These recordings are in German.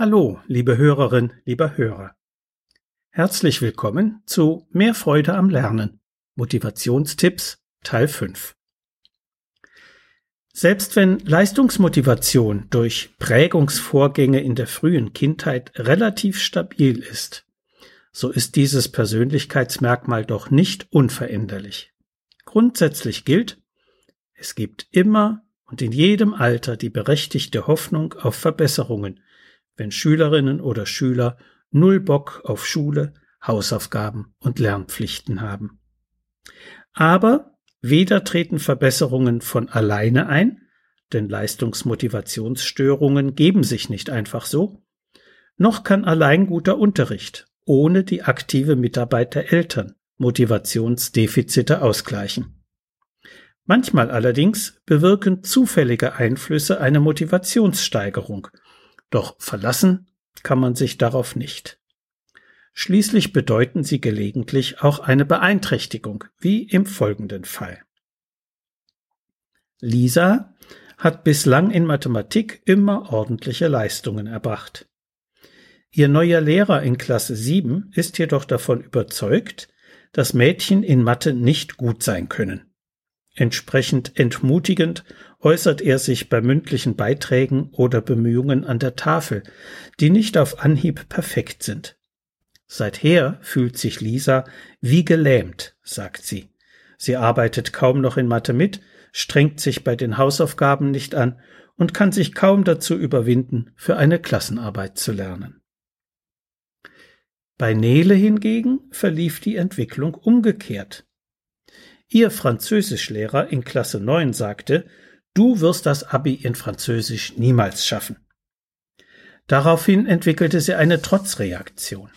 Hallo, liebe Hörerin, lieber Hörer. Herzlich willkommen zu Mehr Freude am Lernen. Motivationstipps Teil 5. Selbst wenn Leistungsmotivation durch Prägungsvorgänge in der frühen Kindheit relativ stabil ist, so ist dieses Persönlichkeitsmerkmal doch nicht unveränderlich. Grundsätzlich gilt, es gibt immer und in jedem Alter die berechtigte Hoffnung auf Verbesserungen, wenn Schülerinnen oder Schüler null Bock auf Schule, Hausaufgaben und Lernpflichten haben. Aber weder treten Verbesserungen von alleine ein, denn Leistungsmotivationsstörungen geben sich nicht einfach so, noch kann allein guter Unterricht ohne die aktive Mitarbeit der Eltern Motivationsdefizite ausgleichen. Manchmal allerdings bewirken zufällige Einflüsse eine Motivationssteigerung, doch verlassen kann man sich darauf nicht. Schließlich bedeuten sie gelegentlich auch eine Beeinträchtigung, wie im folgenden Fall. Lisa hat bislang in Mathematik immer ordentliche Leistungen erbracht. Ihr neuer Lehrer in Klasse 7 ist jedoch davon überzeugt, dass Mädchen in Mathe nicht gut sein können. Entsprechend entmutigend äußert er sich bei mündlichen Beiträgen oder Bemühungen an der Tafel, die nicht auf Anhieb perfekt sind. Seither fühlt sich Lisa wie gelähmt, sagt sie. Sie arbeitet kaum noch in Mathe mit, strengt sich bei den Hausaufgaben nicht an und kann sich kaum dazu überwinden, für eine Klassenarbeit zu lernen. Bei Nele hingegen verlief die Entwicklung umgekehrt. Ihr Französischlehrer in Klasse 9 sagte, du wirst das Abi in Französisch niemals schaffen. Daraufhin entwickelte sie eine Trotzreaktion,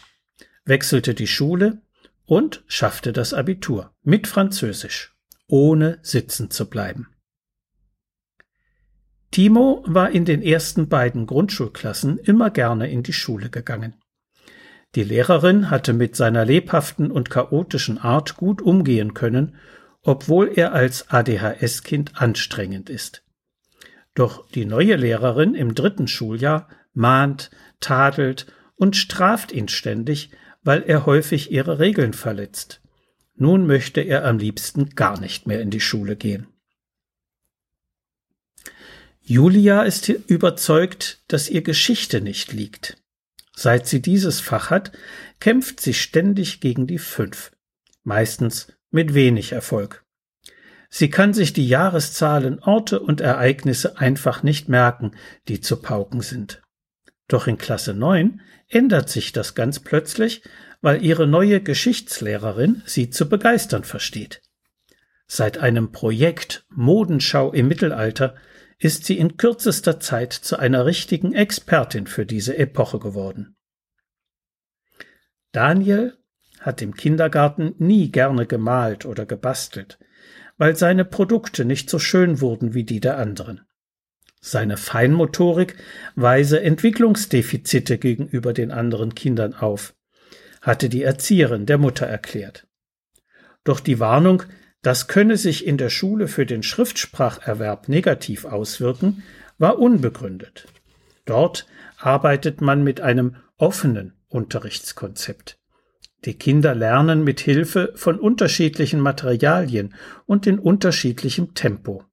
wechselte die Schule und schaffte das Abitur mit Französisch, ohne sitzen zu bleiben. Timo war in den ersten beiden Grundschulklassen immer gerne in die Schule gegangen. Die Lehrerin hatte mit seiner lebhaften und chaotischen Art gut umgehen können obwohl er als ADHS-Kind anstrengend ist. Doch die neue Lehrerin im dritten Schuljahr mahnt, tadelt und straft ihn ständig, weil er häufig ihre Regeln verletzt. Nun möchte er am liebsten gar nicht mehr in die Schule gehen. Julia ist überzeugt, dass ihr Geschichte nicht liegt. Seit sie dieses Fach hat, kämpft sie ständig gegen die Fünf. Meistens mit wenig Erfolg. Sie kann sich die Jahreszahlen, Orte und Ereignisse einfach nicht merken, die zu pauken sind. Doch in Klasse 9 ändert sich das ganz plötzlich, weil ihre neue Geschichtslehrerin sie zu begeistern versteht. Seit einem Projekt Modenschau im Mittelalter ist sie in kürzester Zeit zu einer richtigen Expertin für diese Epoche geworden. Daniel hat im Kindergarten nie gerne gemalt oder gebastelt, weil seine Produkte nicht so schön wurden wie die der anderen. Seine Feinmotorik weise Entwicklungsdefizite gegenüber den anderen Kindern auf, hatte die Erzieherin der Mutter erklärt. Doch die Warnung, das könne sich in der Schule für den Schriftspracherwerb negativ auswirken, war unbegründet. Dort arbeitet man mit einem offenen Unterrichtskonzept. Die Kinder lernen mit Hilfe von unterschiedlichen Materialien und in unterschiedlichem Tempo.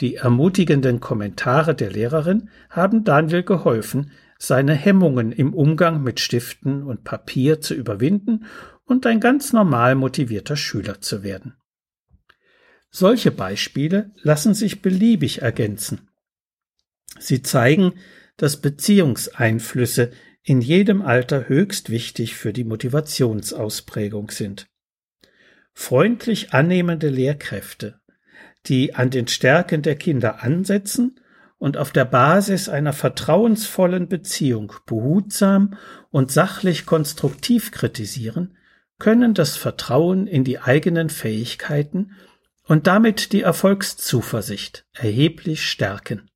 Die ermutigenden Kommentare der Lehrerin haben Daniel geholfen, seine Hemmungen im Umgang mit Stiften und Papier zu überwinden und ein ganz normal motivierter Schüler zu werden. Solche Beispiele lassen sich beliebig ergänzen. Sie zeigen, dass Beziehungseinflüsse in jedem Alter höchst wichtig für die Motivationsausprägung sind. Freundlich annehmende Lehrkräfte, die an den Stärken der Kinder ansetzen und auf der Basis einer vertrauensvollen Beziehung behutsam und sachlich konstruktiv kritisieren, können das Vertrauen in die eigenen Fähigkeiten und damit die Erfolgszuversicht erheblich stärken.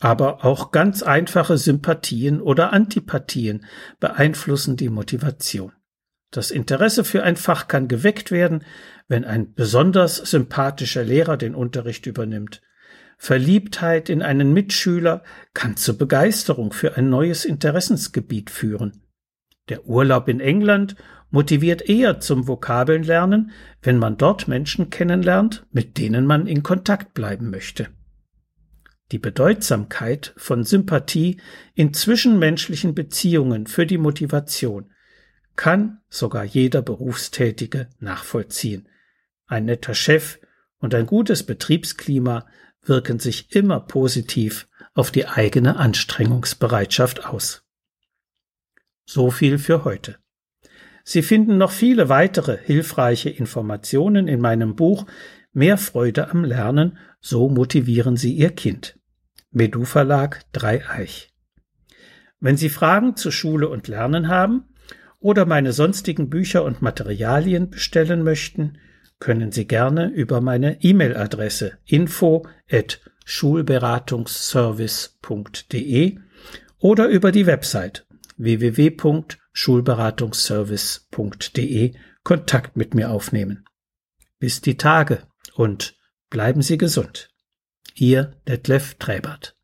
Aber auch ganz einfache Sympathien oder Antipathien beeinflussen die Motivation. Das Interesse für ein Fach kann geweckt werden, wenn ein besonders sympathischer Lehrer den Unterricht übernimmt. Verliebtheit in einen Mitschüler kann zur Begeisterung für ein neues Interessensgebiet führen. Der Urlaub in England motiviert eher zum Vokabelnlernen, wenn man dort Menschen kennenlernt, mit denen man in Kontakt bleiben möchte. Die Bedeutsamkeit von Sympathie in zwischenmenschlichen Beziehungen für die Motivation kann sogar jeder Berufstätige nachvollziehen. Ein netter Chef und ein gutes Betriebsklima wirken sich immer positiv auf die eigene Anstrengungsbereitschaft aus. So viel für heute. Sie finden noch viele weitere hilfreiche Informationen in meinem Buch Mehr Freude am Lernen, so motivieren Sie Ihr Kind. Medu Verlag Dreieich. Wenn Sie Fragen zu Schule und Lernen haben oder meine sonstigen Bücher und Materialien bestellen möchten, können Sie gerne über meine E-Mail-Adresse info at schulberatungsservice.de oder über die Website www.schulberatungsservice.de Kontakt mit mir aufnehmen. Bis die Tage und bleiben Sie gesund. Ihr Detlef Träbert.